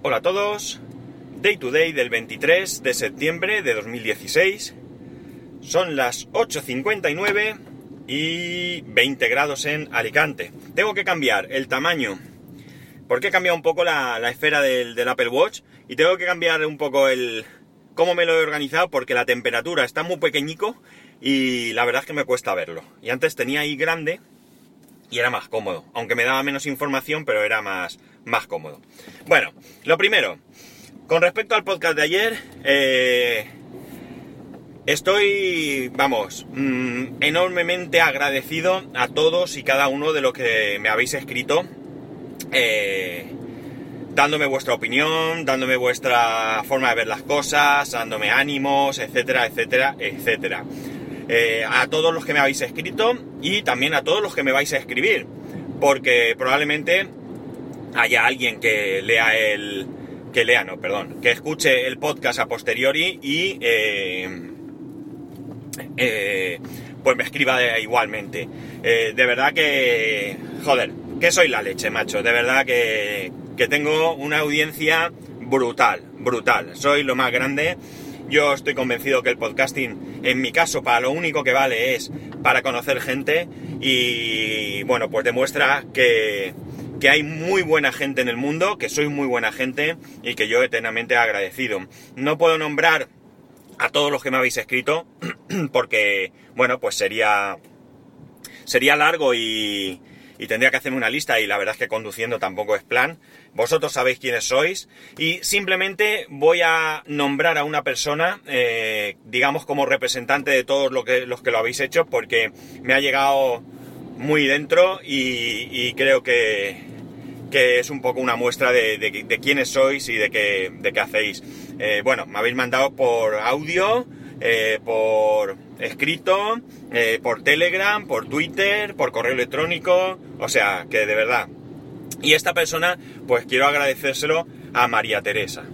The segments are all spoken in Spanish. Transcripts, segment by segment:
Hola a todos. Day to day del 23 de septiembre de 2016. Son las 8.59 y 20 grados en Alicante. Tengo que cambiar el tamaño porque he cambiado un poco la, esfera del, del, Apple Watch y tengo que cambiar un poco el cómo me lo he organizado porque la temperatura está muy pequeñico y la verdad es que me cuesta verlo. Y antes tenía ahí grande y era más cómodo, aunque me daba menos información, pero era más, más cómodo. Bueno, lo primero, con respecto al podcast de ayer, eh, estoy, vamos, mm, enormemente agradecido a todos y cada uno de los que me habéis escrito, eh, dándome vuestra opinión, dándome vuestra forma de ver las cosas, dándome ánimos, etcétera, etcétera, etcétera. Eh, a todos los que me habéis escrito y también a todos los que me vais a escribir, porque probablemente haya alguien que lea el... que lea, no, perdón, que escuche el podcast a posteriori y... Eh, eh, pues me escriba igualmente. de verdad que... joder, que soy la leche, macho. De verdad que, que tengo una audiencia brutal, brutal. Soy lo más grande yo estoy convencido que el podcasting, en mi caso, para lo único que vale es para conocer gente y, bueno, pues demuestra que, que hay muy buena gente en el mundo, que soy muy buena gente y que yo eternamente agradecido. No puedo nombrar a todos los que me habéis escrito porque, bueno, pues sería, sería largo y, tendría que hacerme una lista y la verdad es que conduciendo tampoco es plan. Vosotros sabéis quiénes sois y simplemente voy a nombrar a una persona, eh, digamos como representante de todos los que, los que lo habéis hecho porque me ha llegado muy dentro y, creo que, que, es un poco una muestra de, quiénes sois y de qué, de qué hacéis. Eh, bueno, me habéis mandado por audio, eh, por escrito, eh, por Telegram, por Twitter, por correo electrónico, o sea, que de verdad. Y esta persona, pues quiero agradecérselo a María Teresa.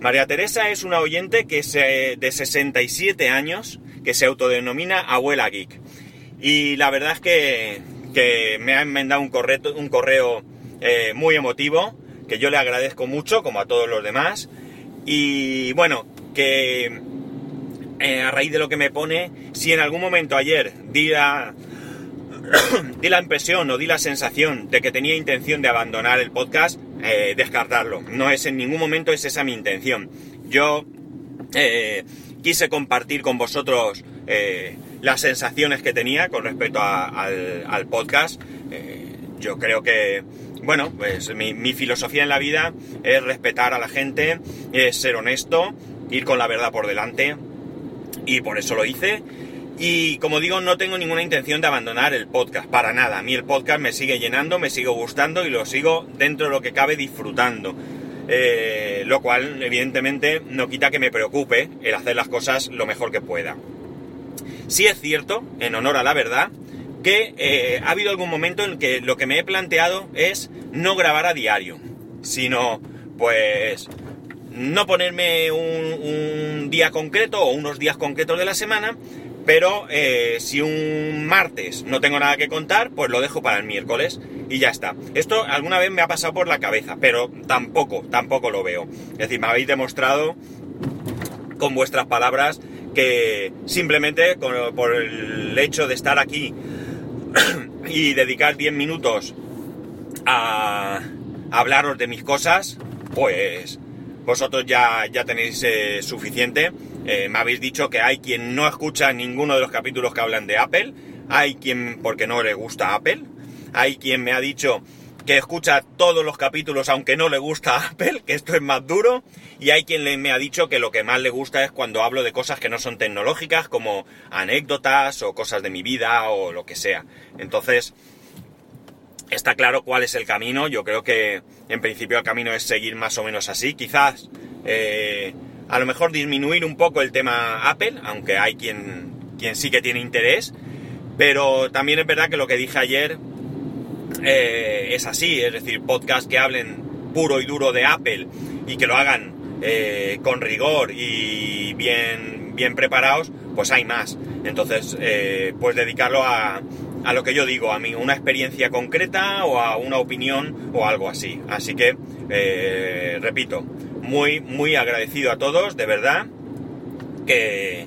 María Teresa es una oyente que se, de 67 años que se autodenomina abuela geek. Y la verdad es que, que me ha enmendado un correo, un correo eh, muy emotivo, que yo le agradezco mucho, como a todos los demás. Y bueno, que eh, a raíz de lo que me pone, si en algún momento ayer di la, la impresión o di la sensación de que tenía intención de abandonar el podcast, eh, descartarlo. No es en ningún momento es esa mi intención. Yo eh, quise compartir con vosotros las sensaciones que tenía con respecto al, podcast. yo creo que, bueno, pues mi, mi filosofía en la vida es respetar a la gente, es ser honesto, ir con la verdad por delante y por eso lo hice. Y como digo, no tengo ninguna intención de abandonar el podcast, para nada. A mí el podcast me sigue llenando, me sigue gustando y lo sigo dentro de lo que cabe disfrutando. Eh, lo cual, evidentemente, no quita que me preocupe el hacer las cosas lo mejor que pueda. Sí es cierto, en honor a la verdad, que eh, ha habido algún momento en que lo que me he planteado es no grabar a diario, sino pues no ponerme un, día concreto o unos días concretos de la semana, pero eh, si un martes no tengo nada que contar, pues lo dejo para el miércoles y ya está. Esto alguna vez me ha pasado por la cabeza, pero tampoco, tampoco lo veo. Es decir, me habéis demostrado con vuestras palabras que simplemente por el hecho de estar aquí y dedicar 10 minutos a hablaros de mis cosas, pues vosotros ya, ya tenéis eh, suficiente. Eh, me habéis dicho que hay quien no escucha ninguno de los capítulos que hablan de Apple, hay quien porque no le gusta Apple, hay quien me ha dicho que escucha todos los capítulos aunque no le gusta Apple, que esto es más duro, y hay quien me ha dicho que lo que más le gusta es cuando hablo de cosas que no son tecnológicas, como anécdotas o cosas de mi vida o lo que sea. Entonces, está claro cuál es el camino. Yo creo que en principio el camino es seguir más o menos así. Quizás eh, a lo mejor disminuir un poco el tema Apple, aunque hay quien, quien sí que tiene interés. Pero también es verdad que lo que dije ayer eh, es así, es decir, podcast que hablen puro y duro de Apple y que lo hagan eh, con rigor y bien, bien preparados, pues hay más. Entonces, pues dedicarlo a, a lo que yo digo, a mí, una experiencia concreta o a una opinión o algo así. Así que, eh, repito, muy, muy agradecido a todos, de verdad, que,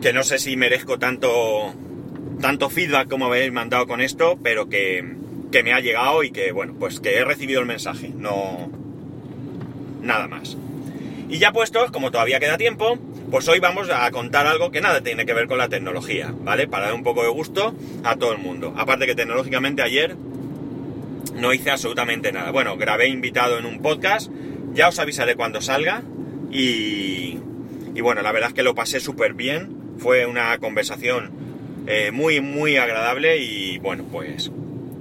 que no sé si merezco tanto, tanto feedback como habéis mandado con esto, pero que, que me ha llegado y que, bueno, pues que he recibido el mensaje, no... nada más. Y ya puestos, como todavía queda tiempo, pues hoy vamos a contar algo que nada tiene que ver con la tecnología, ¿vale? Para dar un poco de gusto a todo el mundo. Aparte que tecnológicamente ayer no hice absolutamente nada. Bueno, grabé invitado en un podcast, ya os avisaré cuando salga y, y bueno, la verdad es que lo pasé súper bien. Fue una conversación eh, muy, muy agradable y bueno, pues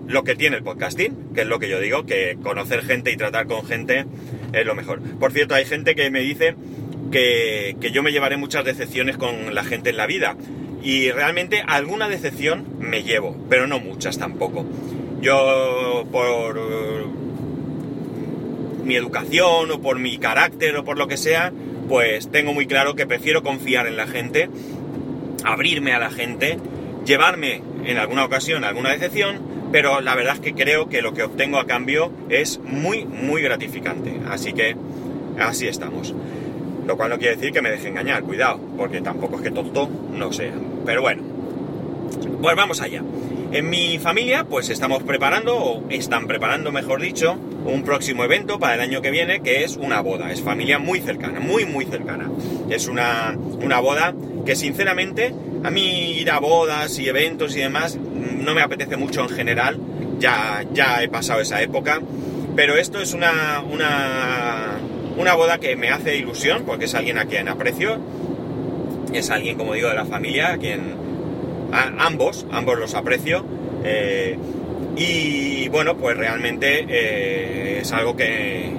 lo que tiene el podcasting, que es lo que yo digo, que conocer gente y tratar con gente es lo mejor. Por cierto, hay gente que me dice que, yo me llevaré muchas decepciones con la gente en la vida. Y realmente alguna decepción me llevo, pero no muchas tampoco. Yo por eh, mi educación o por mi carácter o por lo que sea, pues tengo muy claro que prefiero confiar en la gente, abrirme a la gente, llevarme en alguna ocasión alguna decepción, pero la verdad es que creo que lo que obtengo a cambio es muy, muy gratificante. Así que así estamos. Lo cual no quiere decir que me deje engañar, cuidado, porque tampoco es que tonto no sea. Pero bueno, pues vamos allá. En mi familia, pues estamos preparando, o están preparando, mejor dicho, un próximo evento para el año que viene, que es una boda. Es familia muy cercana, muy, muy cercana. Es una, una boda que sinceramente, a mí ir a bodas y eventos y demás, no me apetece mucho en general. Ya, ya he pasado esa época. Pero esto es una, una una boda que me hace ilusión porque es alguien a quien aprecio, es alguien, como digo, de la familia, a quien ambos, ambos los aprecio. Eh, y bueno, pues realmente eh, es algo que,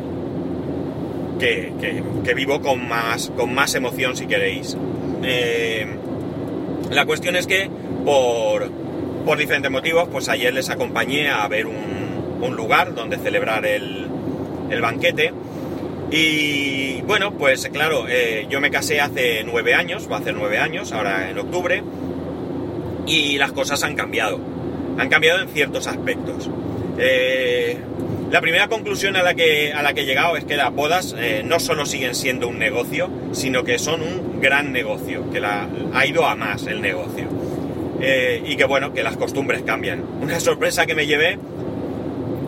que, vivo con más, con más emoción, si queréis. Eh, la cuestión es que por, por diferentes motivos, pues ayer les acompañé a ver un, lugar donde celebrar el, el banquete y bueno, pues claro, eh, yo me casé hace nueve años, va a hacer nueve años, ahora en octubre, y las cosas han cambiado. Han cambiado en ciertos aspectos. Eh, la primera conclusión a la, que, a la que he llegado es que las bodas eh, no solo siguen siendo un negocio, sino que son un gran negocio, que ha ido a más el negocio. y que bueno, que las costumbres cambian. Una sorpresa que me llevé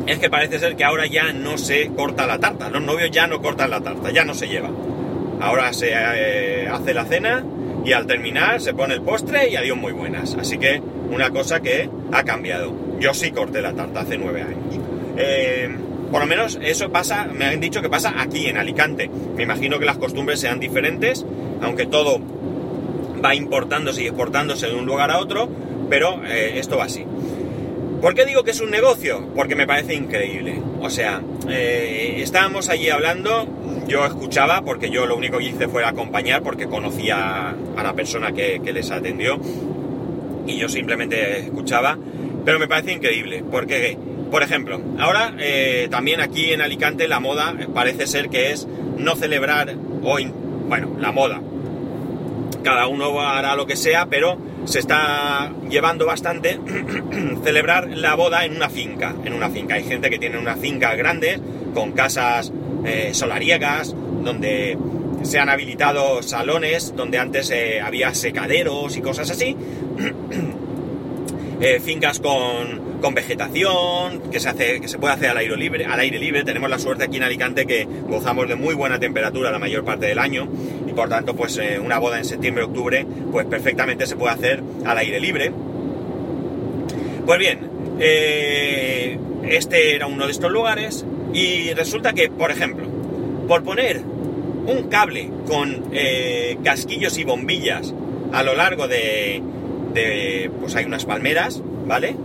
es que parece ser que ahora ya no se corta la tarta, los novios ya no cortan la tarta, ya no se lleva. Ahora se eh, hace la cena y al terminar se pone el postre y adiós muy buenas. Así que una cosa que ha cambiado. Yo sí corté la tarta hace nueve años. Eh, por lo menos eso pasa, me han dicho que pasa aquí en Alicante. Me imagino que las costumbres sean diferentes, aunque todo va importándose y exportándose de un lugar a otro, pero eh, esto va así. ¿Por qué digo que es un negocio? Porque me parece increíble. O sea, eh, estábamos allí hablando, yo escuchaba, porque yo lo único que hice fue acompañar, porque conocía a la persona que, les atendió, y yo simplemente escuchaba, pero me parece increíble, porque, por ejemplo, ahora eh, también aquí en Alicante la moda parece ser que es no celebrar, hoy, bueno, la moda, cada uno hará lo que sea, pero se está llevando bastante celebrar la boda en una finca. En una finca. Hay gente que tiene una finca grande, con casas eh, solariegas, donde se han habilitado salones, donde antes eh, había secaderos y cosas así. Eh, fincas con, con, vegetación, que se, hace, que se puede hacer al aire, libre, al aire libre. Tenemos la suerte aquí en Alicante que gozamos de muy buena temperatura la mayor parte del año y por tanto pues eh, una boda en septiembre-octubre pues perfectamente se puede hacer al aire libre. Pues bien, eh, este era uno de estos lugares y resulta que, por ejemplo, por poner un cable con casquillos y bombillas a lo largo de, pues hay unas palmeras, ¿vale?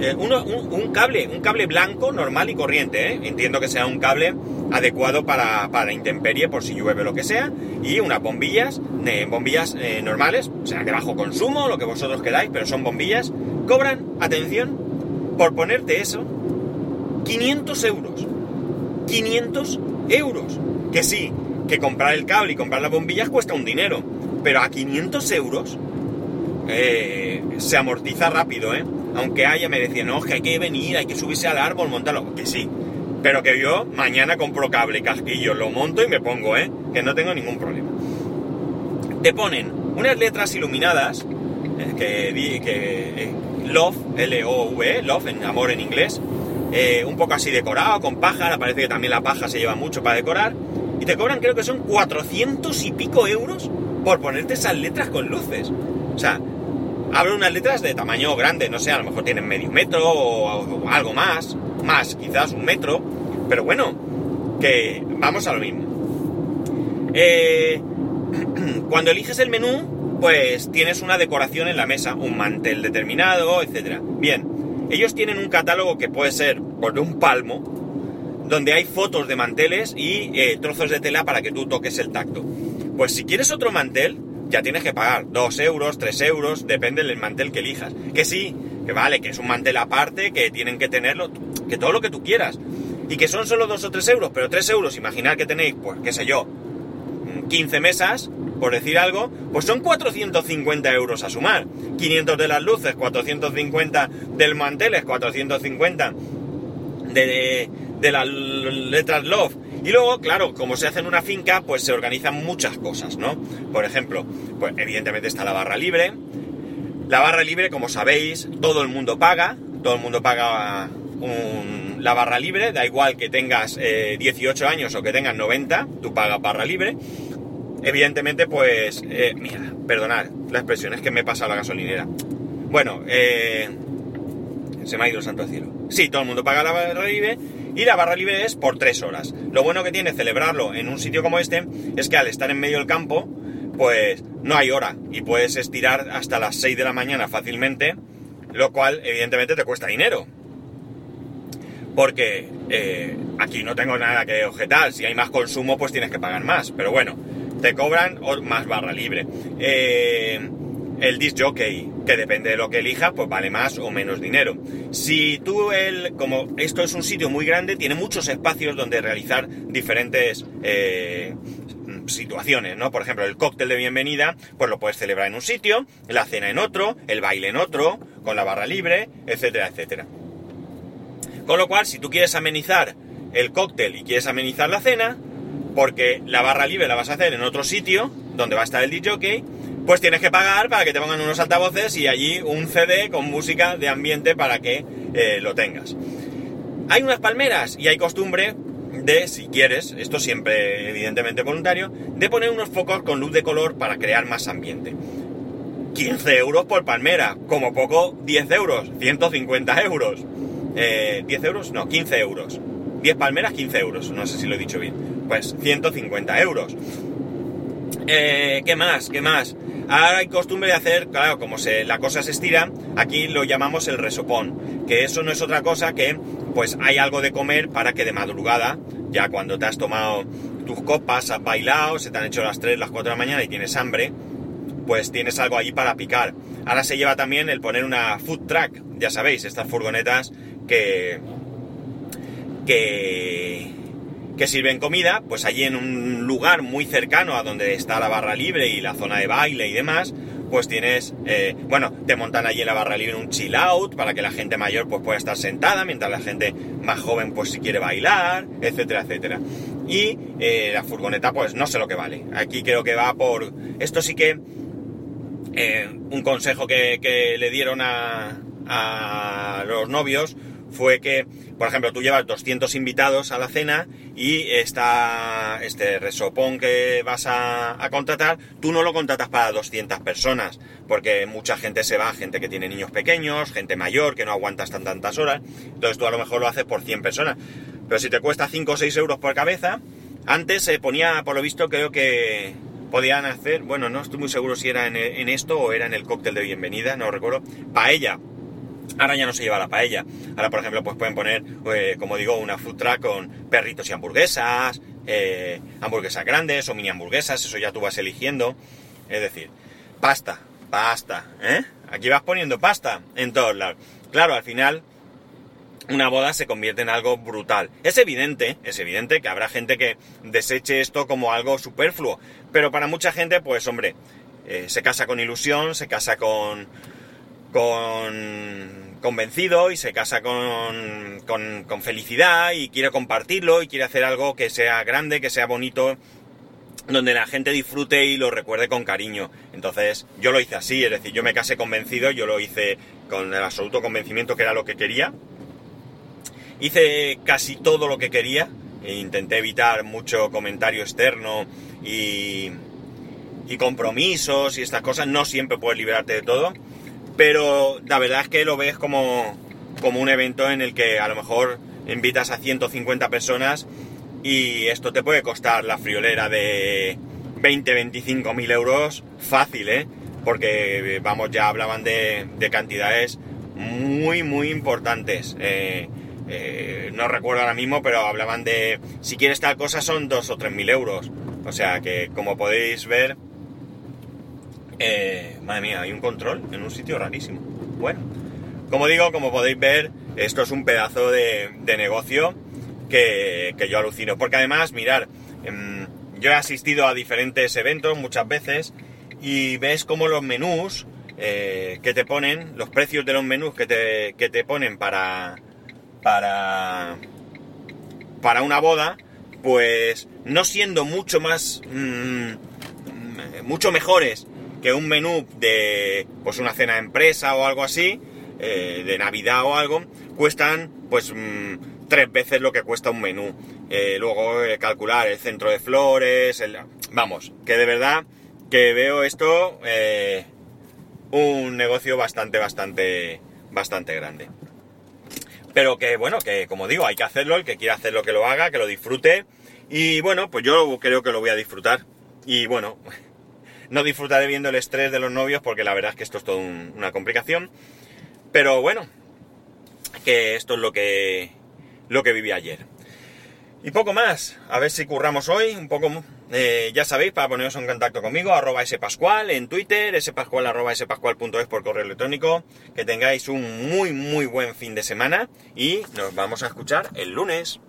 Eh, un, cable, un cable blanco normal y corriente, ¿eh? entiendo que sea un cable adecuado para, para intemperie por si llueve o lo que sea, y unas bombillas, bombillas eh, normales, o sea, de bajo consumo, lo que vosotros queráis, pero son bombillas, cobran, atención, por ponerte eso, 500 euros. 500 euros. Que sí, que comprar el cable y comprar las bombillas cuesta un dinero, pero a 500 euros eh, se amortiza rápido, ¿eh? Aunque haya, me decían, no, que hay que venir, hay que subirse al árbol, montarlo. Que sí, pero que yo mañana compro cable casquillo, lo monto y me pongo, ¿eh? Que no tengo ningún problema. Te ponen unas letras iluminadas, eh, que, que eh, Love, L-O-V, Love, en amor en inglés, un poco así decorado, con paja, parece que también la paja se lleva mucho para decorar, y te cobran creo que son 400 y pico euros por ponerte esas letras con luces. O sea, hablo unas letras de tamaño grande, no sé, a lo mejor tienen medio metro o, algo más, más, quizás un metro, pero bueno, que vamos a lo mismo. Eh, cuando eliges el menú, pues tienes una decoración en la mesa, un mantel determinado, etc. Bien, ellos tienen un catálogo que puede ser por un palmo, donde hay fotos de manteles y eh, trozos de tela para que tú toques el tacto. Pues si quieres otro mantel, ya tienes que pagar 2 euros, 3 euros, depende del mantel que elijas. Que sí, que vale, que es un mantel aparte, que tienen que tenerlo, que todo lo que tú quieras. Y que son solo 2 o 3 euros, pero 3 euros, imaginar que tenéis, pues qué sé yo, 15 mesas, por decir algo, pues son 450 euros a sumar. 500 de las luces, 450 del mantel, es 450 de, de las letras Love. Y luego, claro, como se hace en una finca, pues se organizan muchas cosas, ¿no? Por ejemplo, pues evidentemente está la barra libre. La barra libre, como sabéis, todo el mundo paga. Todo el mundo paga la barra libre. Da igual que tengas 18 eh, años o que tengas 90, tú pagas barra libre. Evidentemente, pues... Eh, mira, perdonad, la expresión es que me he pasado la gasolinera. Bueno, eh, se me ha ido el santo cielo. Sí, todo el mundo paga la barra libre y la barra libre es por tres horas. Lo bueno que tiene celebrarlo en un sitio como este es que al estar en medio del campo, pues no hay hora y puedes estirar hasta las 6 de la mañana fácilmente, lo cual evidentemente te cuesta dinero. Porque eh, aquí no tengo nada que objetar, si hay más consumo pues tienes que pagar más, pero bueno, te cobran más barra libre. Eh, el disc jockey, depende de lo que elijas, pues vale más o menos dinero. Si tú, el, como esto es un sitio muy grande, tiene muchos espacios donde realizar diferentes eh, situaciones, ¿no? Por ejemplo, el cóctel de bienvenida, pues lo puedes celebrar en un sitio, la cena en otro, el baile en otro, con la barra libre, etcétera, etcétera. Con lo cual, si tú quieres amenizar el cóctel y quieres amenizar la cena, porque la barra libre la vas a hacer en otro sitio, donde va a estar el DJ, pues tienes que pagar para que te pongan unos altavoces y allí un CD con música de ambiente para que eh, lo tengas. Hay unas palmeras y hay costumbre de, si quieres, esto siempre evidentemente voluntario, de poner unos focos con luz de color para crear más ambiente. 15 euros por palmera, como poco 10 euros, 150 euros. Eh, ¿10 euros? No, 15 euros. 10 palmeras, 15 euros, no sé si lo he dicho bien. Pues 150 euros. Eh, ¿Qué más? ¿Qué más? Ahora hay costumbre de hacer, claro, como se, la cosa se estira, aquí lo llamamos el resopón, que eso no es otra cosa que, pues hay algo de comer para que de madrugada, ya cuando te has tomado tus copas, has bailado, se te han hecho las 3, las 4 de la mañana y tienes hambre, pues tienes algo allí para picar. Ahora se lleva también el poner una food truck, ya sabéis, estas furgonetas que... que que sirven comida, pues allí en un lugar muy cercano a donde está la barra libre y la zona de baile y demás, pues tienes, eh, bueno, te montan allí en la barra libre un chill out para que la gente mayor pues pueda estar sentada, mientras la gente más joven pues si quiere bailar, etcétera, etcétera. Y eh, la furgoneta pues no sé lo que vale. Aquí creo que va por... Esto sí que... Eh, un consejo que, que le dieron a, a los novios fue que, por ejemplo, tú llevas 200 invitados a la cena y esta, este resopón que vas a, contratar, tú no lo contratas para 200 personas, porque mucha gente se va, gente que tiene niños pequeños, gente mayor, que no aguantas tan tantas horas, entonces tú a lo mejor lo haces por 100 personas. Pero si te cuesta 5 o 6 euros por cabeza, antes se ponía, por lo visto, creo que podían hacer, bueno, no estoy muy seguro si era en, en esto o era en el cóctel de bienvenida, no recuerdo, paella Ahora ya no se lleva la paella. Ahora, por ejemplo, pues pueden poner, eh, como digo, una food truck con perritos y hamburguesas, eh, hamburguesas grandes o mini hamburguesas, eso ya tú vas eligiendo. Es decir, pasta, pasta, ¿eh? Aquí vas poniendo pasta en todos lados. Claro, al final una boda se convierte en algo brutal. Es evidente, es evidente que habrá gente que deseche esto como algo superfluo, pero para mucha gente, pues hombre, eh, se casa con ilusión, se casa con con convencido y se casa con, con, con felicidad y quiere compartirlo y quiere hacer algo que sea grande, que sea bonito donde la gente disfrute y lo recuerde con cariño. Entonces, yo lo hice así, es decir, yo me casé convencido, yo lo hice con el absoluto convencimiento que era lo que quería. Hice casi todo lo que quería, e intenté evitar mucho comentario externo y, y compromisos y estas cosas, no siempre puedes liberarte de todo, pero la verdad es que lo ves como, como un evento en el que a lo mejor invitas a 150 personas y esto te puede costar la friolera de 20, 25 mil euros fácil, ¿eh? Porque, vamos, ya hablaban de, cantidades muy, muy importantes. Eh, eh, no recuerdo ahora mismo, pero hablaban de, si quieres tal cosa son 2 o 3 mil euros. O sea que, como podéis ver, eh, madre mía, hay un control en un sitio rarísimo. Bueno, como digo, como podéis ver, esto es un pedazo de, negocio que, yo alucino. Porque además, mirar, em, yo he asistido a diferentes eventos muchas veces y ves como los menús eh, que te ponen, los precios de los menús que te, que te ponen para, para, para una boda, pues no siendo mucho más, mm, mucho mejores que un menú de, pues una cena de empresa o algo así, eh, de Navidad o algo, cuestan, pues, mm, tres veces lo que cuesta un menú. Eh, luego eh, calcular el centro de flores, vamos, que de verdad que veo esto un negocio bastante, bastante, bastante grande. Pero que bueno, que como digo, hay que hacerlo, el que quiera hacerlo que lo haga, que lo disfrute. Y bueno, pues yo creo que lo voy a disfrutar. Y bueno, no disfrutaré viendo el estrés de los novios porque la verdad es que esto es toda una complicación. Pero bueno, que esto es lo que, lo que viví ayer. Y poco más, a ver si curramos hoy, un poco, eh, ya sabéis, para poneros en contacto conmigo, arroba spascual en Twitter, spascual arroba spascual.es por correo electrónico, que tengáis un muy muy buen fin de semana y nos vamos a escuchar el lunes.